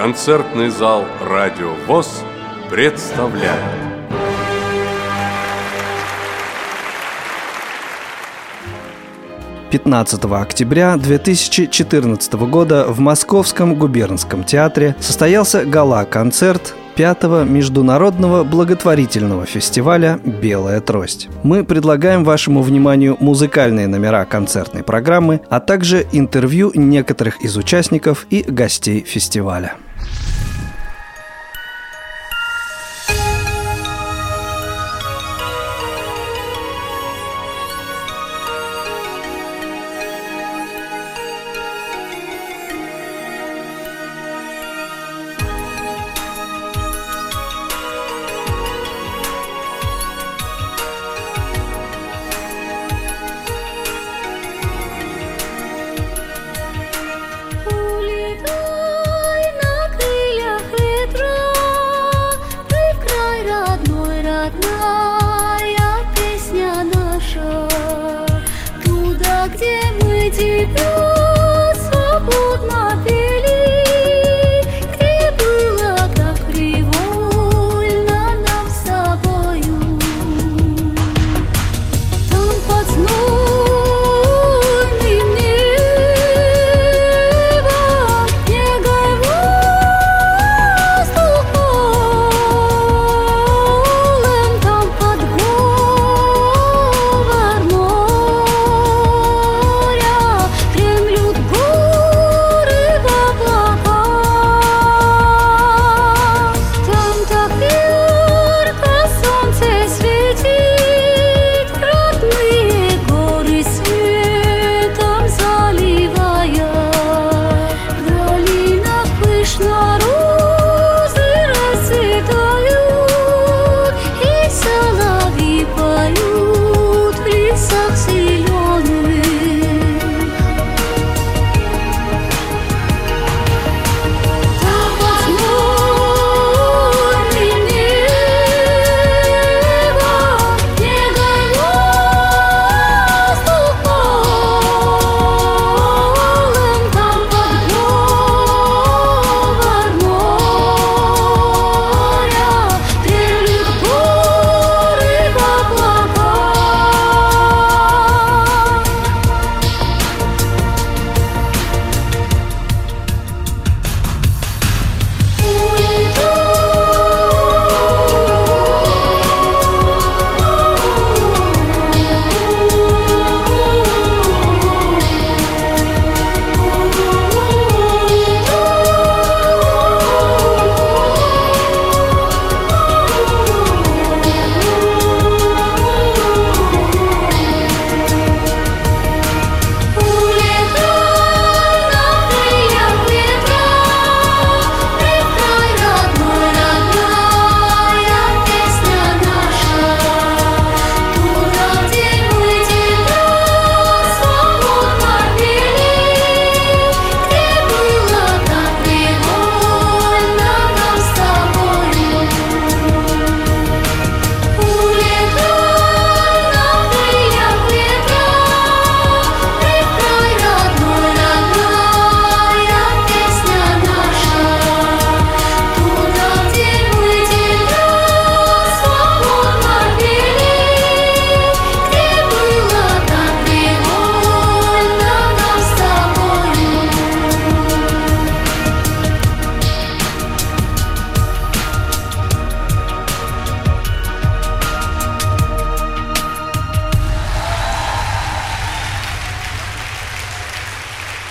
Концертный зал «Радио ВОЗ» представляет Пятнадцатого октября 2014 года в Московском губернском театре состоялся гала-концерт пятого международного благотворительного фестиваля «Белая трость». Мы предлагаем вашему вниманию музыкальные номера концертной программы, а также интервью некоторых из участников и гостей фестиваля.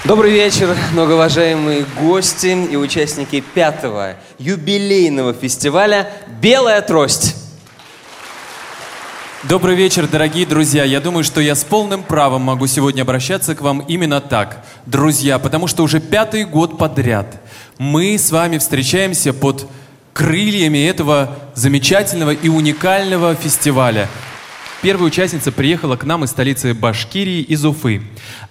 Добрый вечер, многоуважаемые гости и участники пятого юбилейного фестиваля «Белая трость». Добрый вечер, дорогие друзья. Я думаю, что я с полным правом могу сегодня обращаться к вам именно так, друзья, потому что уже пятый год подряд мы с вами встречаемся под крыльями этого замечательного и уникального фестиваля. Первая участница приехала к нам из столицы Башкирии, из Уфы.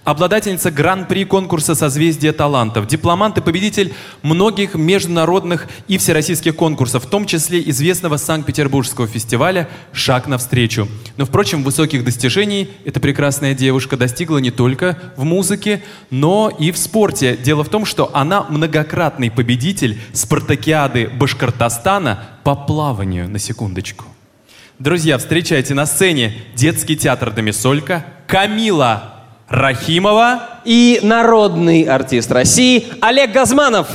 Обладательница гран-при конкурса «Созвездие талантов», дипломант и победитель многих международных и всероссийских конкурсов, в том числе известного Санкт-Петербургского фестиваля «Шаг навстречу». Но, впрочем, высоких достижений эта прекрасная девушка достигла не только в музыке, но и в спорте. Дело в том, что она многократный победитель спартакиады Башкортостана по плаванию, на секундочку. Друзья, встречайте на сцене детский театр «Домисолька» Камила Рахимова. И народный артист России Олег Газманов.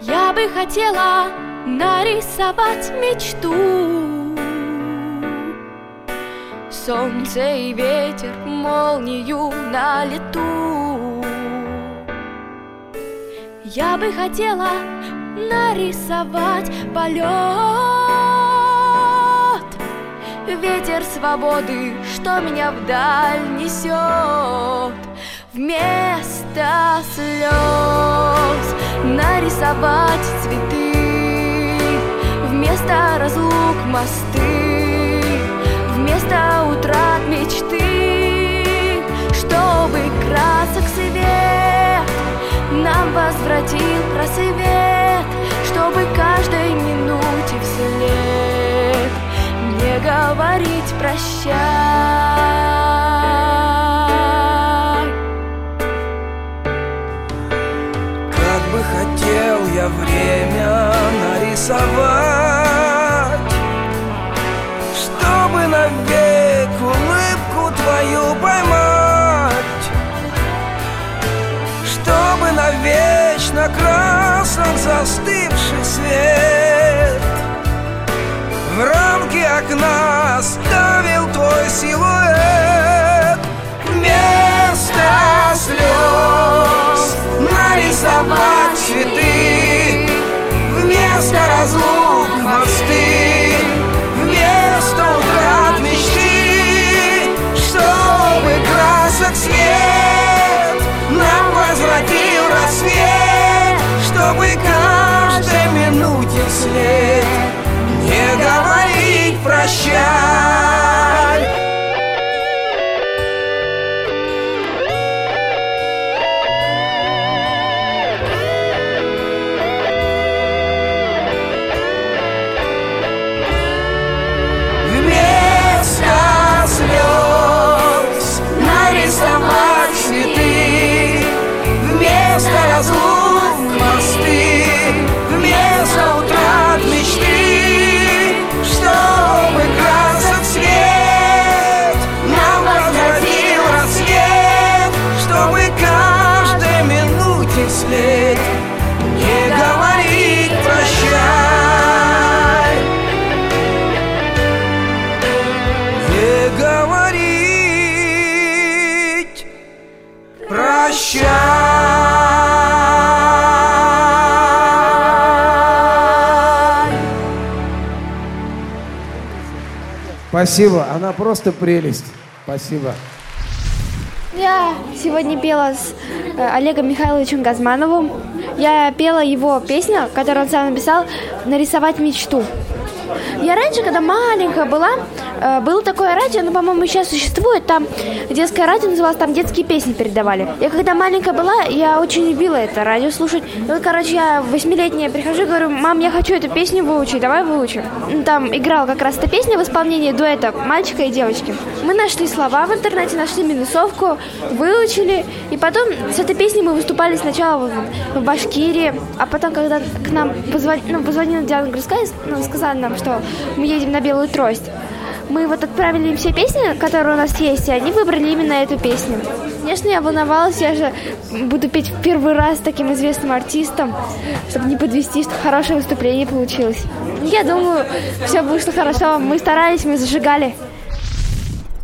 Я бы хотела нарисовать мечту Солнце и ветер, молнию на лету. Я бы хотела нарисовать полет. Ветер свободы, что меня вдаль несет. Вместо слез нарисовать цветы. Вместо разлук мосты Вместо утрат мечты Чтобы красок свет Нам возвратил рассвет Чтобы каждой минуте вслед Не говорить прощай Как бы хотел я время нарисовать, Чтобы навек твою поймать, Чтобы навечно красным застывший свет В рамке окна ставил твой силуэт. Вместо слез нарисовать цветы Вместо разлук мосты минуте вслед Не говорить прощай Спасибо, она просто прелесть. Спасибо. Я сегодня пела с э, Олегом Михайловичем Газмановым. Я пела его песню, которую он сам написал «Нарисовать мечту». Я раньше, когда маленькая была, было такое радио, оно, по-моему, сейчас существует, там детское радио называлось, там детские песни передавали. Я когда маленькая была, я очень любила это радио слушать. Вот, короче, я восьмилетняя прихожу говорю, мам, я хочу эту песню выучить, давай выучим. Ну, Там играла как раз эта песня в исполнении дуэта мальчика и девочки. Мы нашли слова в интернете, нашли минусовку, выучили, и потом с этой песней мы выступали сначала в, в Башкирии, а потом, когда к нам позвонила, ну, позвонила Диана Грызкая, ну, сказала нам, что мы едем на Белую Трость. Мы вот отправили им все песни, которые у нас есть, и они выбрали именно эту песню. Конечно, я волновалась, я же буду петь в первый раз с таким известным артистом, чтобы не подвести, чтобы хорошее выступление получилось. Я думаю, все вышло хорошо. Мы старались, мы зажигали.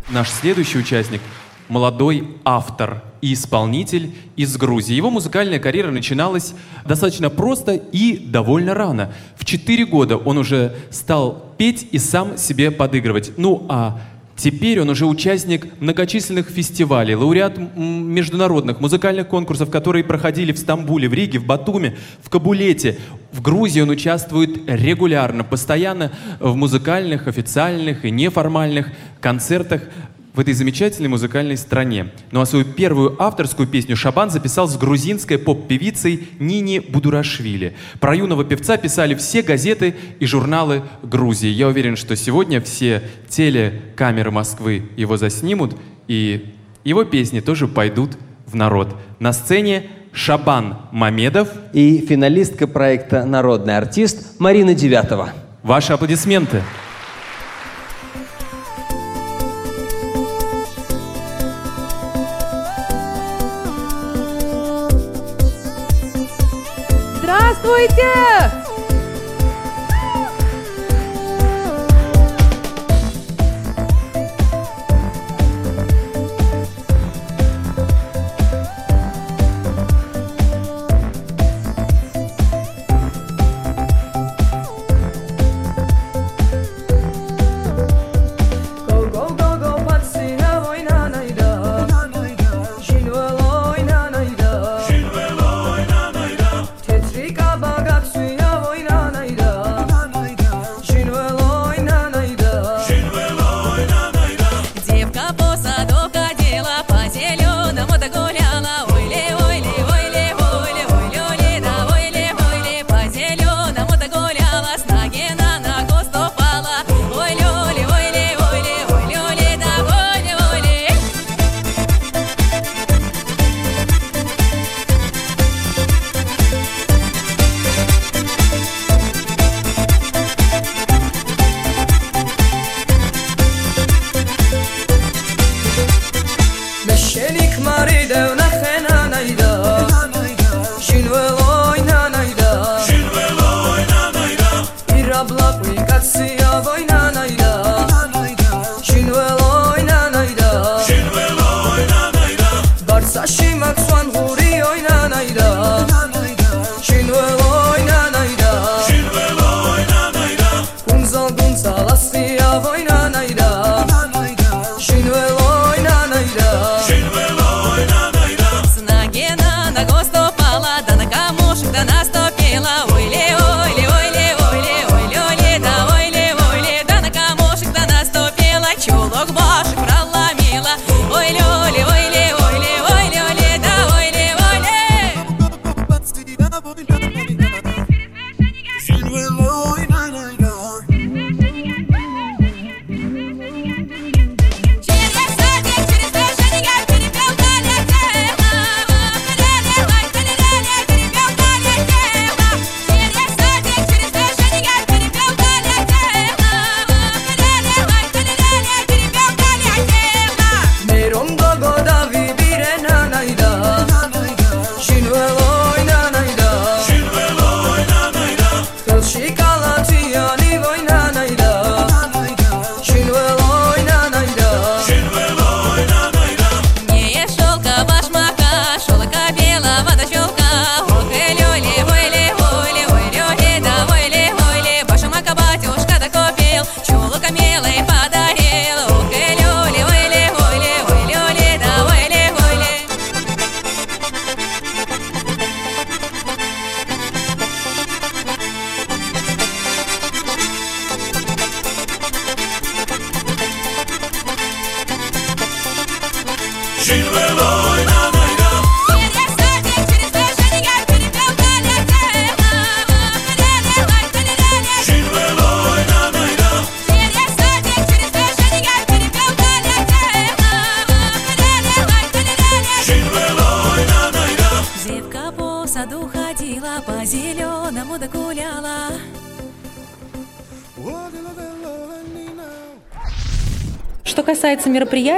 Наш следующий участник – молодой автор и исполнитель из Грузии. Его музыкальная карьера начиналась достаточно просто и довольно рано. В 4 года он уже стал петь и сам себе подыгрывать. Ну а Теперь он уже участник многочисленных фестивалей, лауреат международных музыкальных конкурсов, которые проходили в Стамбуле, в Риге, в Батуме, в Кабулете. В Грузии он участвует регулярно, постоянно в музыкальных, официальных и неформальных концертах в этой замечательной музыкальной стране. Ну а свою первую авторскую песню Шабан записал с грузинской поп-певицей Нини Будурашвили. Про юного певца писали все газеты и журналы Грузии. Я уверен, что сегодня все телекамеры Москвы его заснимут, и его песни тоже пойдут в народ. На сцене Шабан Мамедов и финалистка проекта «Народный артист» Марина Девятова. Ваши аплодисменты. Здравствуйте!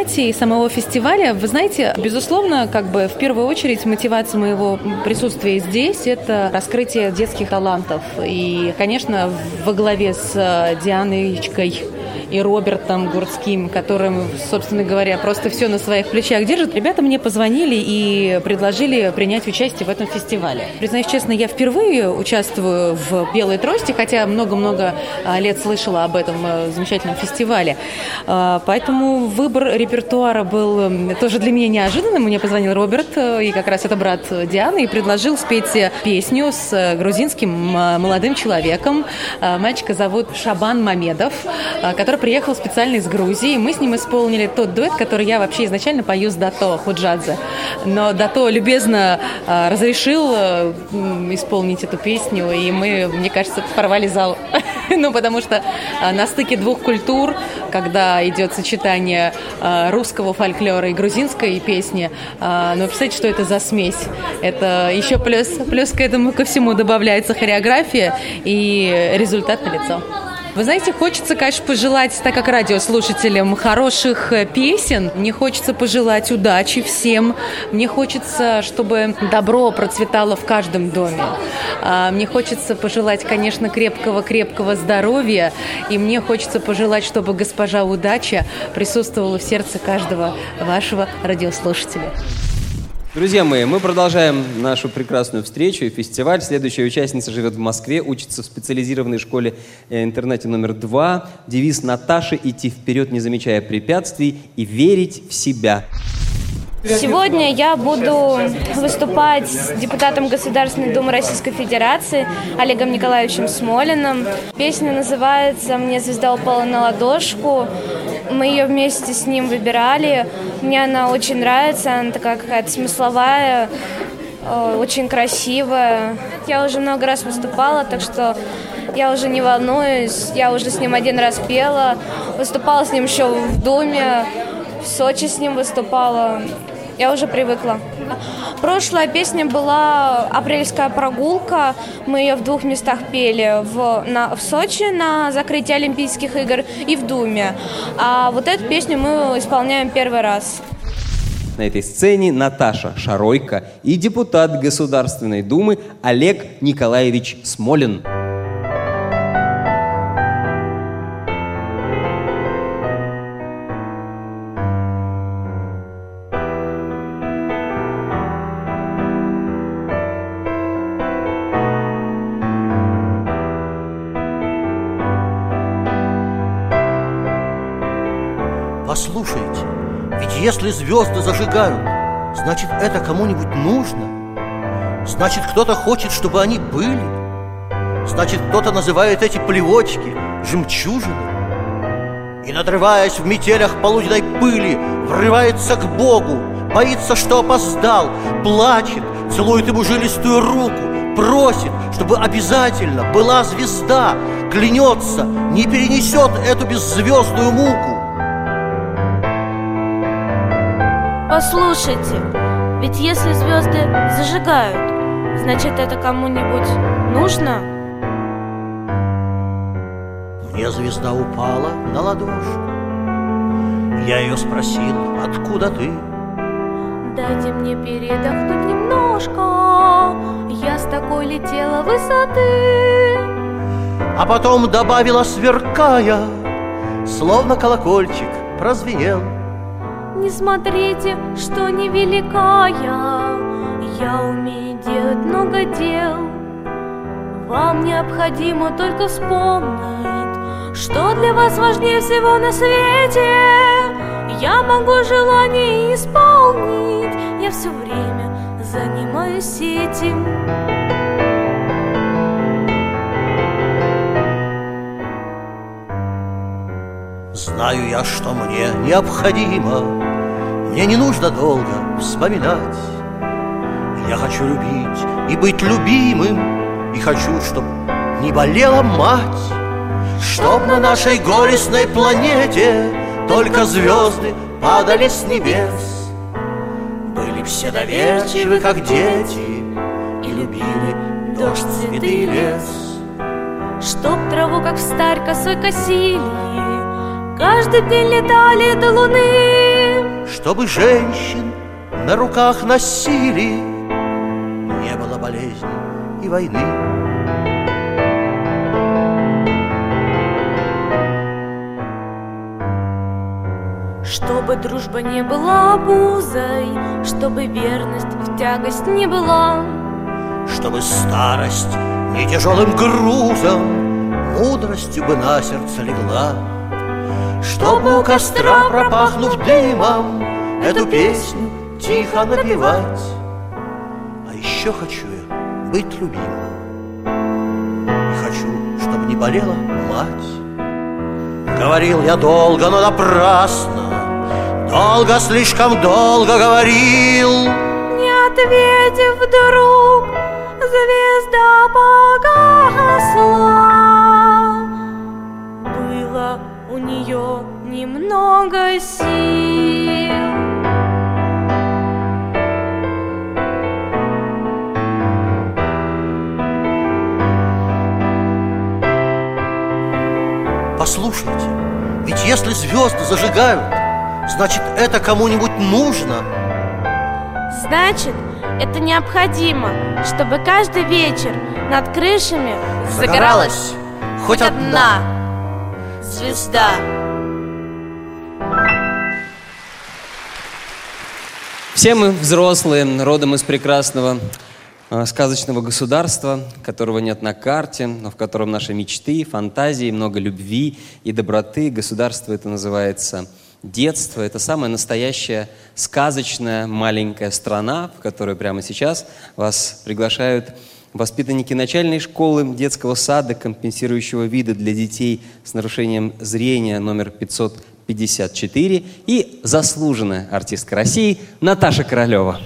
Мероприятий самого фестиваля, вы знаете, безусловно, как бы в первую очередь мотивация моего присутствия здесь – это раскрытие детских талантов. И, конечно, во главе с Дианочкой и Робертом Гурцким, которым, собственно говоря, просто все на своих плечах держит, ребята мне позвонили и предложили принять участие в этом фестивале. Признаюсь честно, я впервые участвую в «Белой трости», хотя много-много а, лет слышала об этом э, замечательном фестивале. А, поэтому выбор репертуара был тоже для меня неожиданным. Мне позвонил Роберт, э, и как раз это брат Дианы, и предложил спеть песню с э, грузинским молодым человеком. Мальчика зовут Шабан Мамедов, который приехал специально из Грузии. Мы с ним исполнили тот дуэт, который я вообще изначально пою с Дато Худжадзе. Но Дато любезно разрешил исполнить эту песню, и мы, мне кажется, порвали зал. ну, потому что на стыке двух культур, когда идет сочетание русского фольклора и грузинской песни, ну, представляете, что это за смесь? Это еще плюс, плюс к этому ко всему добавляется хореография и результат на лицо. Вы знаете, хочется, конечно, пожелать, так как радиослушателям, хороших э, песен. Мне хочется пожелать удачи всем. Мне хочется, чтобы добро процветало в каждом доме. А, мне хочется пожелать, конечно, крепкого-крепкого здоровья. И мне хочется пожелать, чтобы госпожа удача присутствовала в сердце каждого вашего радиослушателя. Друзья мои, мы продолжаем нашу прекрасную встречу и фестиваль. Следующая участница живет в Москве, учится в специализированной школе э, интернете номер два. Девиз Наташи – идти вперед, не замечая препятствий и верить в себя. Сегодня я буду выступать с депутатом Государственной Думы Российской Федерации Олегом Николаевичем Смолиным. Песня называется «Мне звезда упала на ладошку». Мы ее вместе с ним выбирали. Мне она очень нравится, она такая какая-то смысловая, э, очень красивая. Я уже много раз выступала, так что я уже не волнуюсь. Я уже с ним один раз пела, выступала с ним еще в Думе, в Сочи с ним выступала. Я уже привыкла. Прошлая песня была «Апрельская прогулка». Мы ее в двух местах пели. В, на, в Сочи на закрытии Олимпийских игр и в Думе. А вот эту песню мы исполняем первый раз. На этой сцене Наташа Шаройко и депутат Государственной Думы Олег Николаевич Смолин. Звезды зажигают, значит это кому-нибудь нужно. Значит кто-то хочет, чтобы они были. Значит кто-то называет эти плевочки жемчужины. И надрываясь в метелях полуденной пыли, врывается к Богу, боится, что опоздал, плачет, целует ему жилистую руку, просит, чтобы обязательно была звезда, клянется, не перенесет эту беззвездную муку. Послушайте, ведь если звезды зажигают, значит это кому-нибудь нужно? Мне звезда упала на ладошку. Я ее спросил, откуда ты? Дайте мне передохнуть немножко, я с такой летела высоты. А потом добавила, сверкая, словно колокольчик прозвенел. Не смотрите, что невелика я, я умею делать много дел. Вам необходимо только вспомнить, что для вас важнее всего на свете. Я могу желание исполнить, я все время занимаюсь этим. Знаю я, что мне необходимо мне не нужно долго вспоминать. Я хочу любить и быть любимым И хочу, чтоб не болела мать Чтоб на нашей горестной планете Только звезды падали с небес. Были все доверчивы, как дети И любили дождь, цветы и лес. Чтоб траву, как в старь, косой косили Каждый день летали до луны чтобы женщин на руках носили, не было болезни и войны. Чтобы дружба не была обузой Чтобы верность в тягость не была. Чтобы старость не тяжелым грузом Мудростью бы на сердце легла Чтобы у костра, пропахнув дымом Эту песню тихо напевать. А еще хочу я быть любимым. И хочу, чтобы не болела мать. Говорил я долго, но напрасно. Долго, слишком долго говорил. Не ответив вдруг, звезда погасла нее немного сил. Послушайте, ведь если звезды зажигают, значит это кому-нибудь нужно. Значит, это необходимо, чтобы каждый вечер над крышами загоралась хоть одна звезда. Все мы взрослые, родом из прекрасного э, сказочного государства, которого нет на карте, но в котором наши мечты, фантазии, много любви и доброты. Государство это называется детство. Это самая настоящая сказочная маленькая страна, в которую прямо сейчас вас приглашают воспитанники начальной школы, детского сада, компенсирующего вида для детей с нарушением зрения номер 554 и заслуженная артистка России Наташа Королева.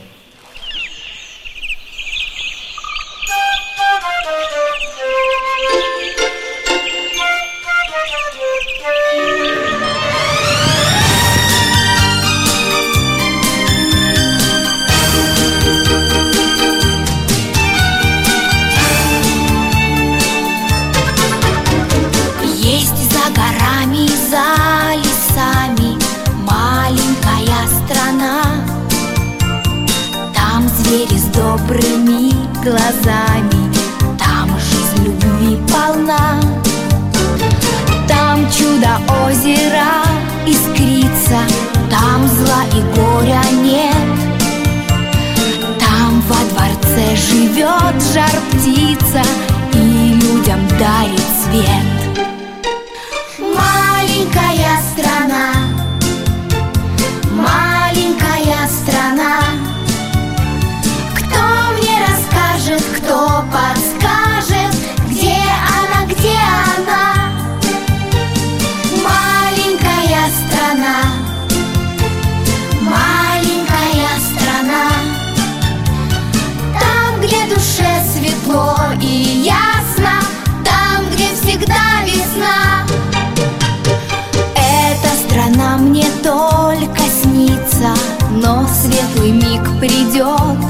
Придет.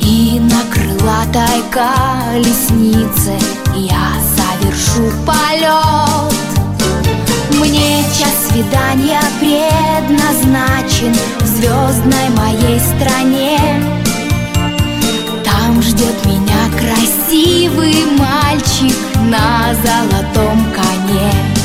И на крылатой колеснице я совершу полет. Мне час свидания предназначен в звездной моей стране. Там ждет меня красивый мальчик на золотом коне.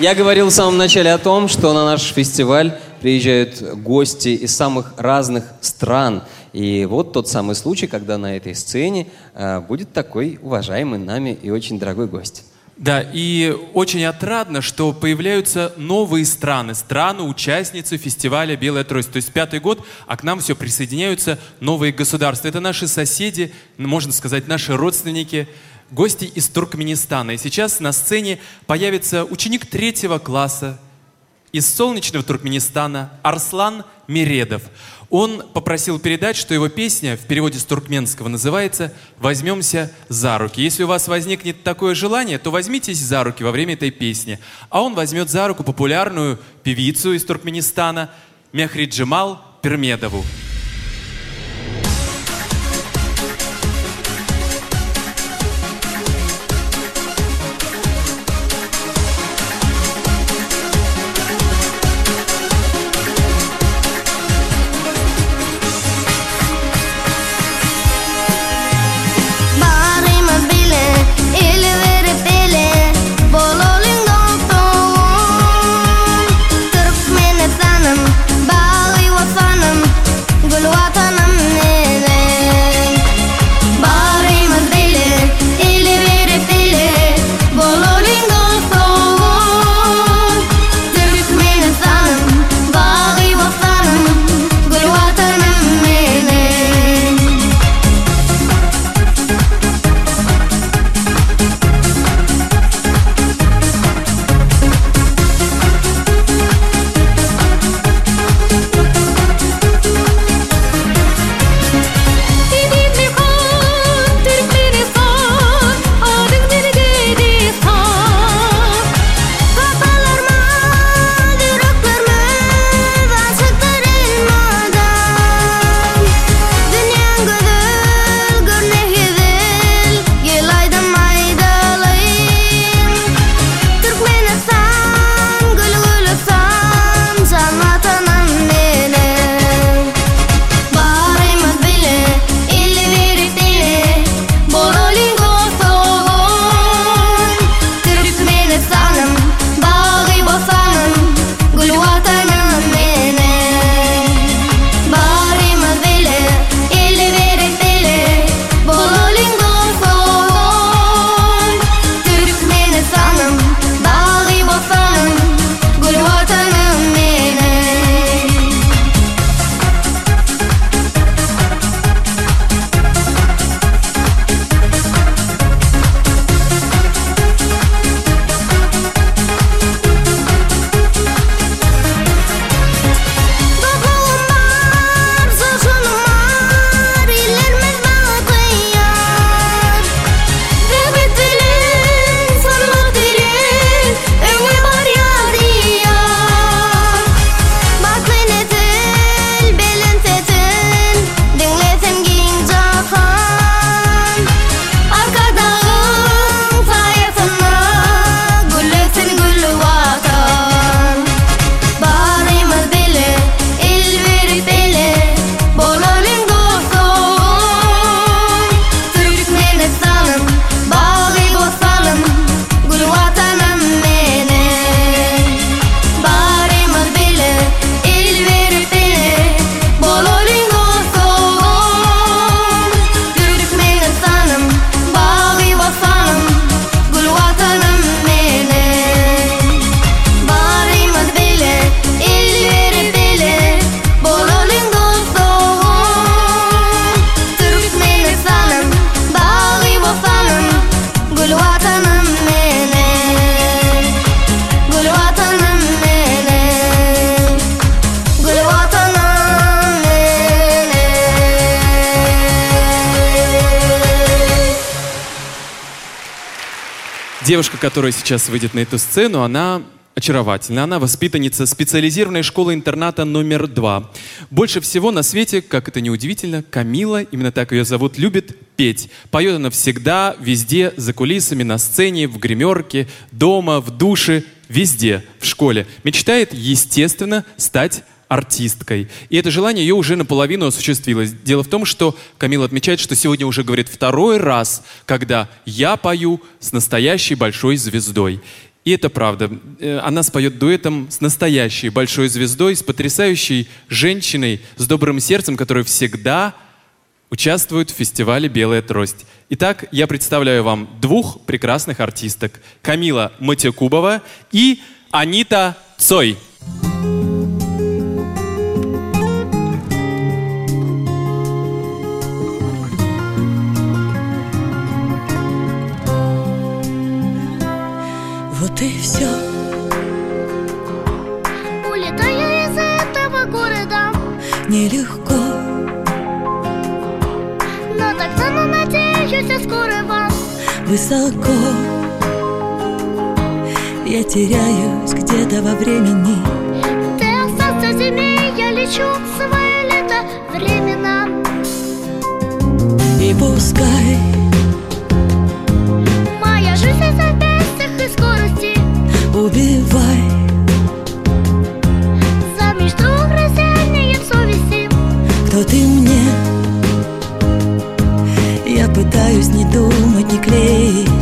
Я говорил в самом начале о том, что на наш фестиваль приезжают гости из самых разных стран. И вот тот самый случай, когда на этой сцене э, будет такой уважаемый нами и очень дорогой гость. Да, и очень отрадно, что появляются новые страны, страны-участницы фестиваля «Белая трость». То есть пятый год, а к нам все присоединяются новые государства. Это наши соседи, можно сказать, наши родственники, гости из Туркменистана. И сейчас на сцене появится ученик третьего класса из солнечного Туркменистана Арслан Миредов. Он попросил передать, что его песня в переводе с туркменского называется «Возьмемся за руки». Если у вас возникнет такое желание, то возьмитесь за руки во время этой песни. А он возьмет за руку популярную певицу из Туркменистана Мехриджимал Пермедову. Barima которая сейчас выйдет на эту сцену, она очаровательна. Она воспитанница специализированной школы-интерната номер два. Больше всего на свете, как это неудивительно, Камила, именно так ее зовут, любит петь. Поет она всегда, везде, за кулисами, на сцене, в гримерке, дома, в душе, везде, в школе. Мечтает, естественно, стать артисткой. И это желание ее уже наполовину осуществилось. Дело в том, что Камила отмечает, что сегодня уже говорит второй раз, когда я пою с настоящей большой звездой. И это правда. Э, она споет дуэтом с настоящей большой звездой, с потрясающей женщиной, с добрым сердцем, которая всегда участвует в фестивале «Белая трость». Итак, я представляю вам двух прекрасных артисток. Камила Матекубова и Анита Цой. И все. Улетаю из этого города Нелегко, Но так цену надеюсь я скоро вам высоко. Я теряюсь где-то во времени. Ты остался зиме, я лечу в свое лето временно И пускай clé.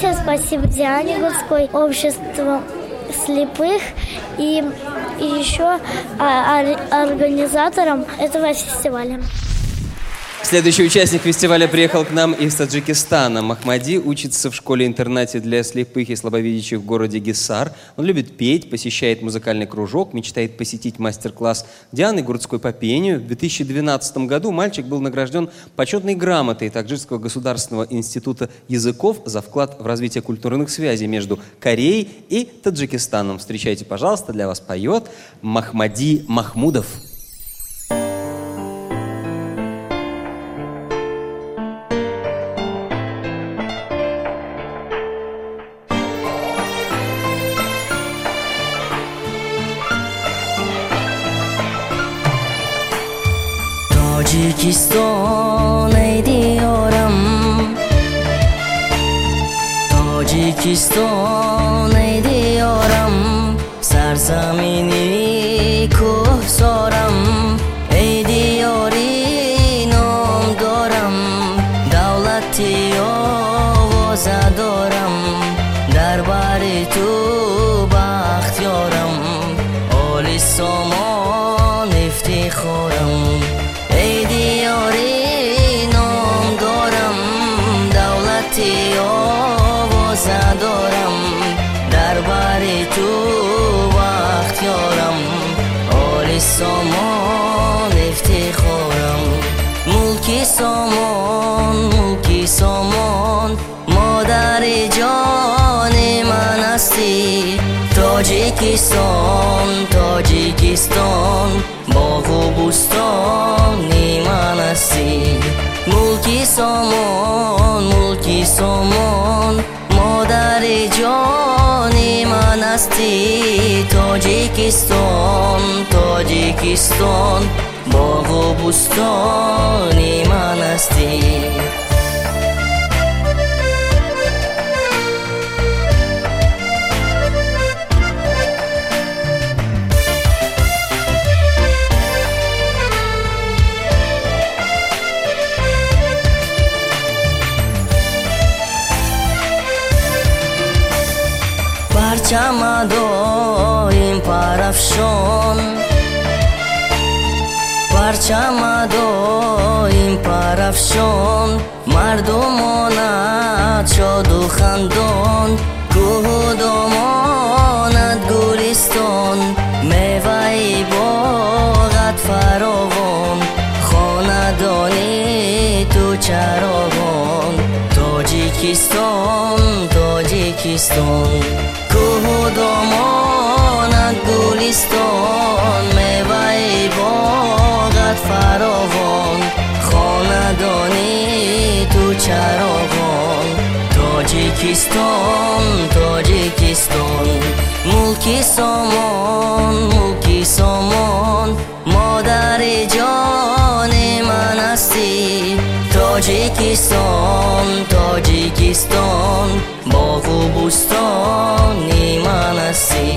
Аните, спасибо Диане Гудской, обществу слепых и, и еще а, ор- организаторам этого фестиваля. Следующий участник фестиваля приехал к нам из Таджикистана. Махмади учится в школе-интернате для слепых и слабовидящих в городе Гисар. Он любит петь, посещает музыкальный кружок, мечтает посетить мастер-класс Дианы Гурцкой по пению. В 2012 году мальчик был награжден почетной грамотой Таджикского государственного института языков за вклад в развитие культурных связей между Кореей и Таджикистаном. Встречайте, пожалуйста, для вас поет Махмади Махмудов. Hiç son ediyorum Tacikistan мулки сомон мулки сомон модари ҷони ман ҳастӣ тоҷикистон тоҷикистон боғу бӯстони ман ҳастӣ мулки сомон мулки сомон модари ҷони ман ҳастӣ тоҷикистон тоҷикистон боғу бӯстони ман ҳастӣ барчамадоим парафшон. پرچم دایم پرفشان مردمانت شاد و خندان. کوه و دامانت گلستان میوه باغت فراوان. خاندانی تو چراغان تاجیکستان تاجیکستان. کوه و دامانت گلستان. тоҷикистон тоҷикистон мулки сомон мулки сомон модари ҷони ман ҳастӣ тоҷикистон тоҷикистон боғу бӯстони ман ҳастӣ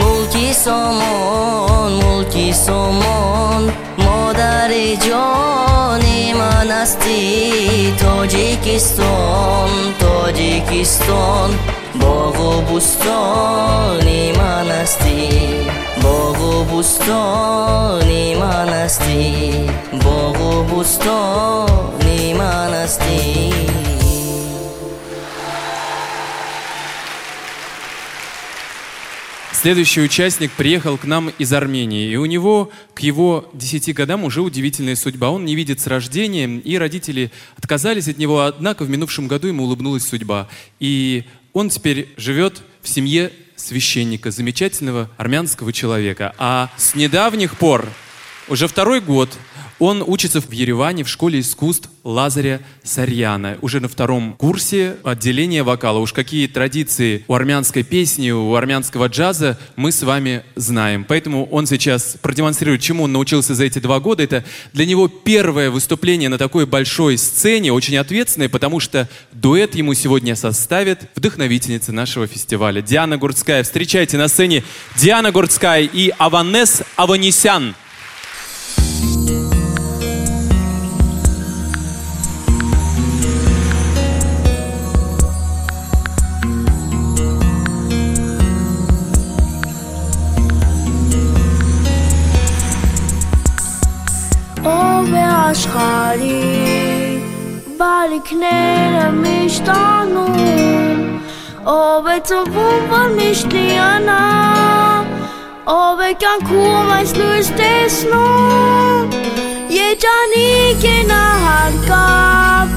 мулки сомон мулки сомон модари ҷони ман ҳастӣ тоҷикистон Таджикистон, Богобустон и монастырь, Богобустон и монастырь, Богобустон и монастырь. Следующий участник приехал к нам из Армении, и у него к его 10 годам уже удивительная судьба. Он не видит с рождения, и родители отказались от него, однако в минувшем году ему улыбнулась судьба. И он теперь живет в семье священника, замечательного армянского человека. А с недавних пор Уже второй год он учится в Ереване в школе искусств Лазаря Сарьяна. Уже на втором курсе отделения вокала. Уж какие традиции у армянской песни, у армянского джаза мы с вами знаем. Поэтому он сейчас продемонстрирует, чему он научился за эти два года. Это для него первое выступление на такой большой сцене, очень ответственное, потому что дуэт ему сегодня составит вдохновительница нашего фестиваля Диана Гурцкая. Встречайте на сцене Диана Гурцкая и Аванес Аванесян. Աշխարի բարիքները միշտ անում ով է ծնվում որ միշտ լիանա ով է կյանքում այս լույս տեսնում երջանիկ է նա հարկավ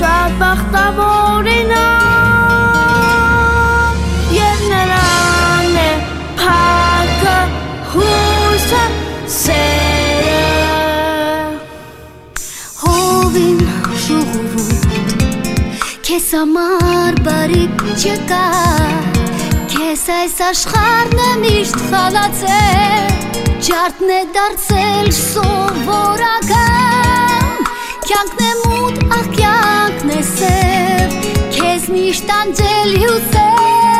շատ բախտավոր է նա Քեզ համար բարիք չկա Քեզ այս աշխարհն է միշտ խալացել Ջարդն է դարձել սովորական Կյանքն է մութ, ախ կյանքն է սև Քեզ միշտ անջել հյուսել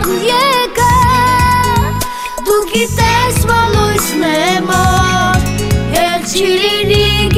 od njega Dugite smo luz nemo Jer čili ni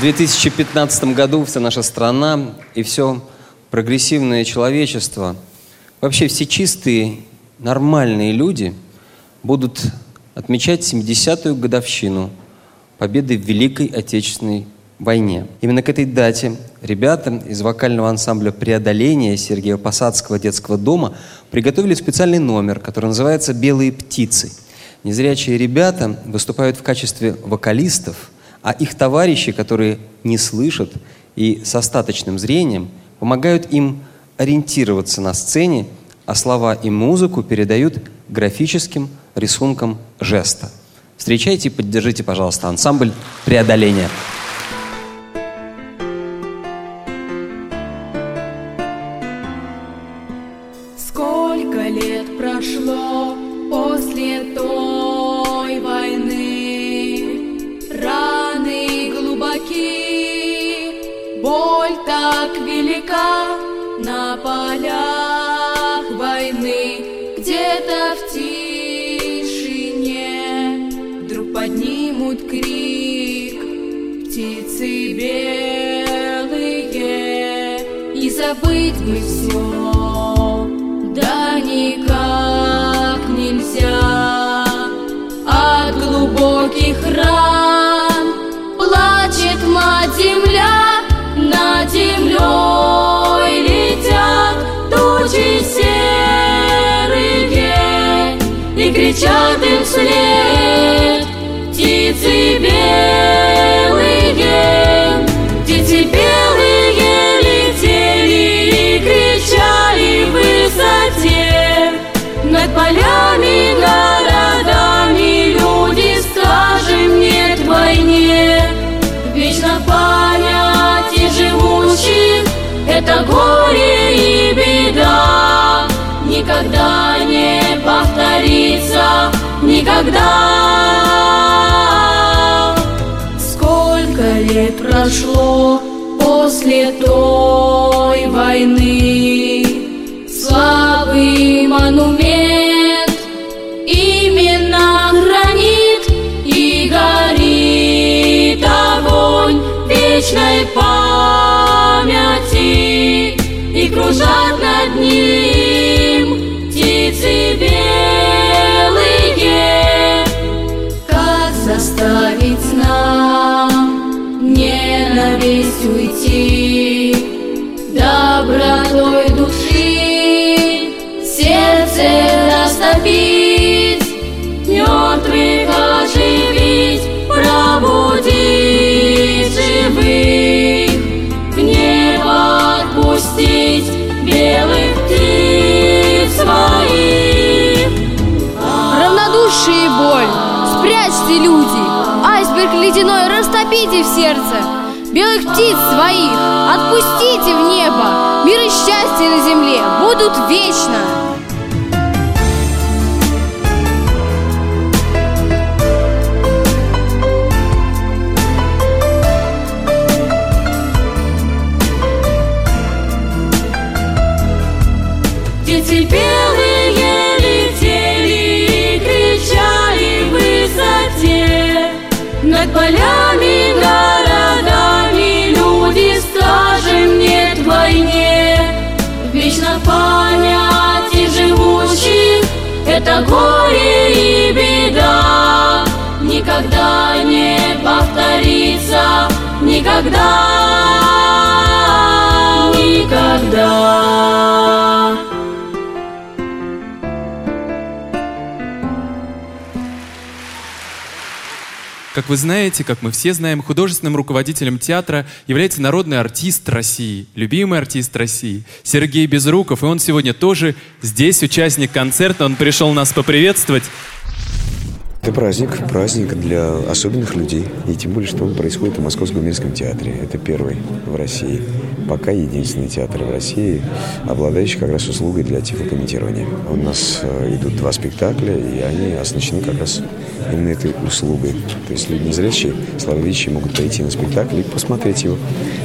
В 2015 году вся наша страна и все прогрессивное человечество, вообще все чистые, нормальные люди будут отмечать 70-ю годовщину победы в Великой Отечественной войне. Именно к этой дате ребята из вокального ансамбля «Преодоление» Сергея Посадского детского дома приготовили специальный номер, который называется «Белые птицы». Незрячие ребята выступают в качестве вокалистов, а их товарищи, которые не слышат и с остаточным зрением, помогают им ориентироваться на сцене, а слова и музыку передают графическим рисунком жеста. Встречайте и поддержите, пожалуйста, ансамбль «Преодоление». На полях войны где-то в тишине. Вдруг поднимут крик птицы белые и забыть бы все, и кричат им вслед. Птицы белые, птицы белые летели и кричали в высоте. Над полями, городами люди скажем нет войне. Вечно в памяти живущих это горе и беда. Никогда не повторится, никогда. Сколько лет прошло после той войны, славы монумент именно хранит и горит огонь вечной памяти и кружат над ним айсберг ледяной растопите в сердце. Белых птиц своих отпустите в небо, мир и счастье на земле будут вечно. Повторится, никогда, никогда. Как вы знаете, как мы все знаем, художественным руководителем театра является народный артист России, любимый артист России Сергей Безруков. И он сегодня тоже здесь, участник концерта. Он пришел нас поприветствовать. Это праздник, праздник для особенных людей. И тем более, что он происходит в Московском губернском театре. Это первый в России. Пока единственный театр в России, обладающий как раз услугой для тифлокомментирования. У нас э, идут два спектакля, и они оснащены как раз именно этой услугой. То есть люди незрячие, слабовидящие могут прийти на спектакль и посмотреть его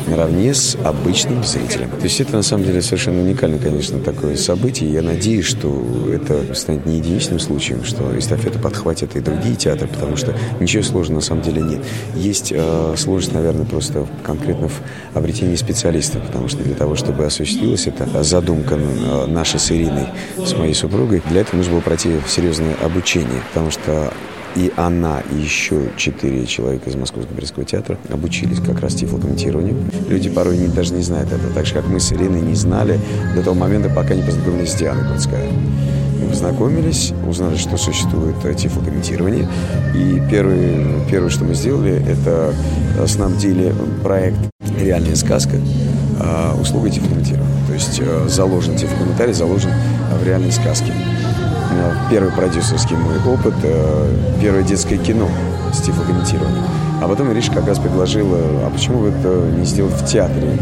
наравне с обычным зрителем. То есть это на самом деле совершенно уникальное, конечно, такое событие. Я надеюсь, что это станет не единичным случаем, что эстафету подхватят и другие театры, потому что ничего сложного на самом деле нет. Есть э, сложность, наверное, просто конкретно в обретении специалистов, потому что для того, чтобы осуществилась эта задумка э, наша с Ириной, с моей супругой, для этого нужно было пройти серьезное обучение, потому что и она, и еще четыре человека из Московского оперского театра обучились как раз тифлокомментированию. Люди порой не, даже не знают это, так же, как мы с Ириной не знали до того момента, пока не познакомились с Дианой Крутской. Мы познакомились, узнали, что существует тифлокомментирование. И первое, первое, что мы сделали, это снабдили проект «Реальная сказка» а, услугой тифлокомментирования. То есть э, заложен тифлокомментарий, заложен в реальной сказке первый продюсерский мой опыт, э, первое детское кино с тифлокомментированием. А потом Ириша как раз предложила, а почему бы это не сделать в театре?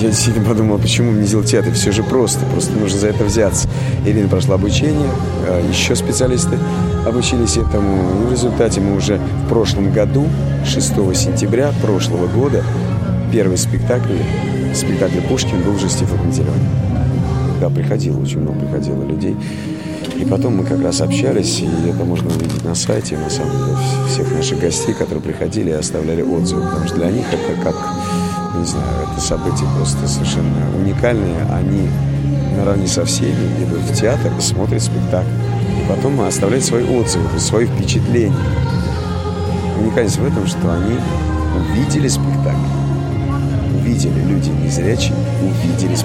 Я действительно подумал, почему не сделать в театре? Все же просто, просто нужно за это взяться. Ирина прошла обучение, э, еще специалисты обучились этому. И в результате мы уже в прошлом году, 6 сентября прошлого года, первый спектакль спектакля «Пушкин» был уже Пантелеоне. Да, приходило, очень много приходило людей. И потом мы как раз общались, и это можно увидеть на сайте, на самом деле, всех наших гостей, которые приходили и оставляли отзывы. Потому что для них это как, не знаю, это событие просто совершенно уникальное. Они наравне со всеми идут в театр и смотрят спектакль. И потом оставляют свои отзывы, свои впечатления. Уникальность в этом, что они увидели спектакль. Увидели люди незрячие, увидели спектакль.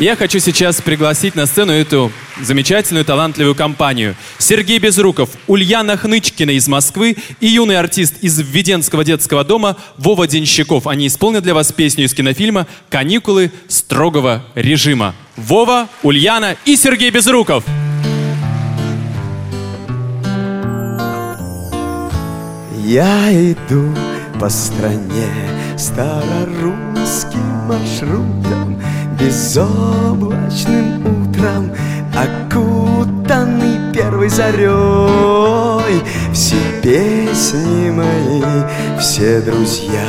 Я хочу сейчас пригласить на сцену эту замечательную, талантливую компанию. Сергей Безруков, Ульяна Хнычкина из Москвы и юный артист из Введенского детского дома Вова Денщиков. Они исполнят для вас песню из кинофильма «Каникулы строгого режима». Вова, Ульяна и Сергей Безруков. Я иду по стране старорусским маршрутом Безоблачным утром, окутанный первой зарей. Все песни мои, все друзья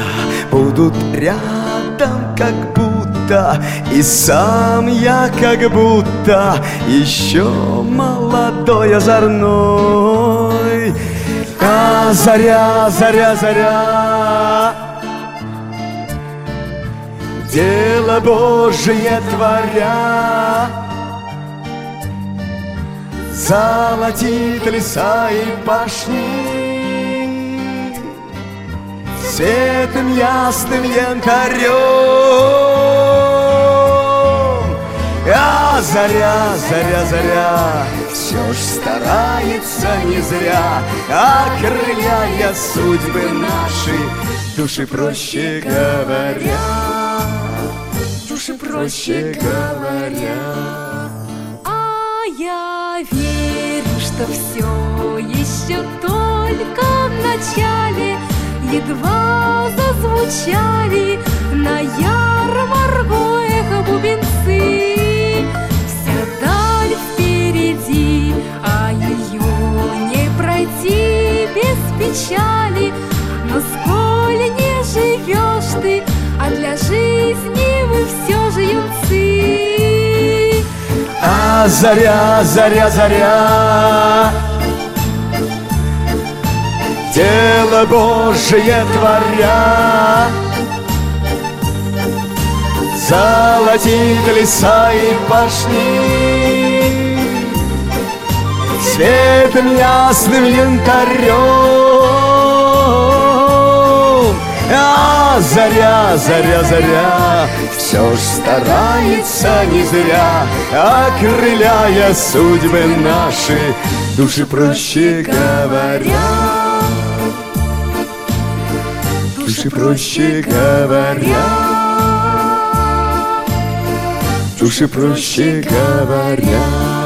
будут рядом, как будто И сам я как будто еще молодой озорной. А заря, заря, заря Дело Божие творя. Золотит леса и пашни. Светом ясным янтарем. А заря, заря, заря. Все ж старается не зря, Окрыляя судьбы наши, Души проще говоря, проще говоря. А я верю, что все еще только в начале. Едва зазвучали на ярмарку эхо бубенцы. Вся даль впереди, а ее не пройти без печали. Но сколь не живешь ты, а для жизни мы все А заря, заря, заря. Дело Божие творя. Золотит леса и пашни Светом ясным янтарем. А заря, заря, заря Все ж старается не зря Окрыляя судьбы наши. Души проще говоря Души проще говоря Души проще говоря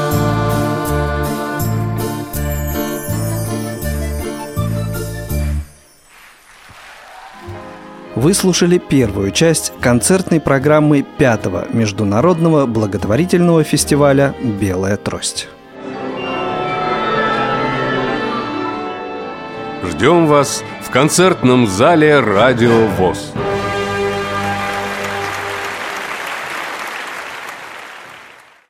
Вы слушали первую часть концертной программы пятого международного благотворительного фестиваля «Белая трость». Ждем вас в концертном зале «Радио ВОЗ».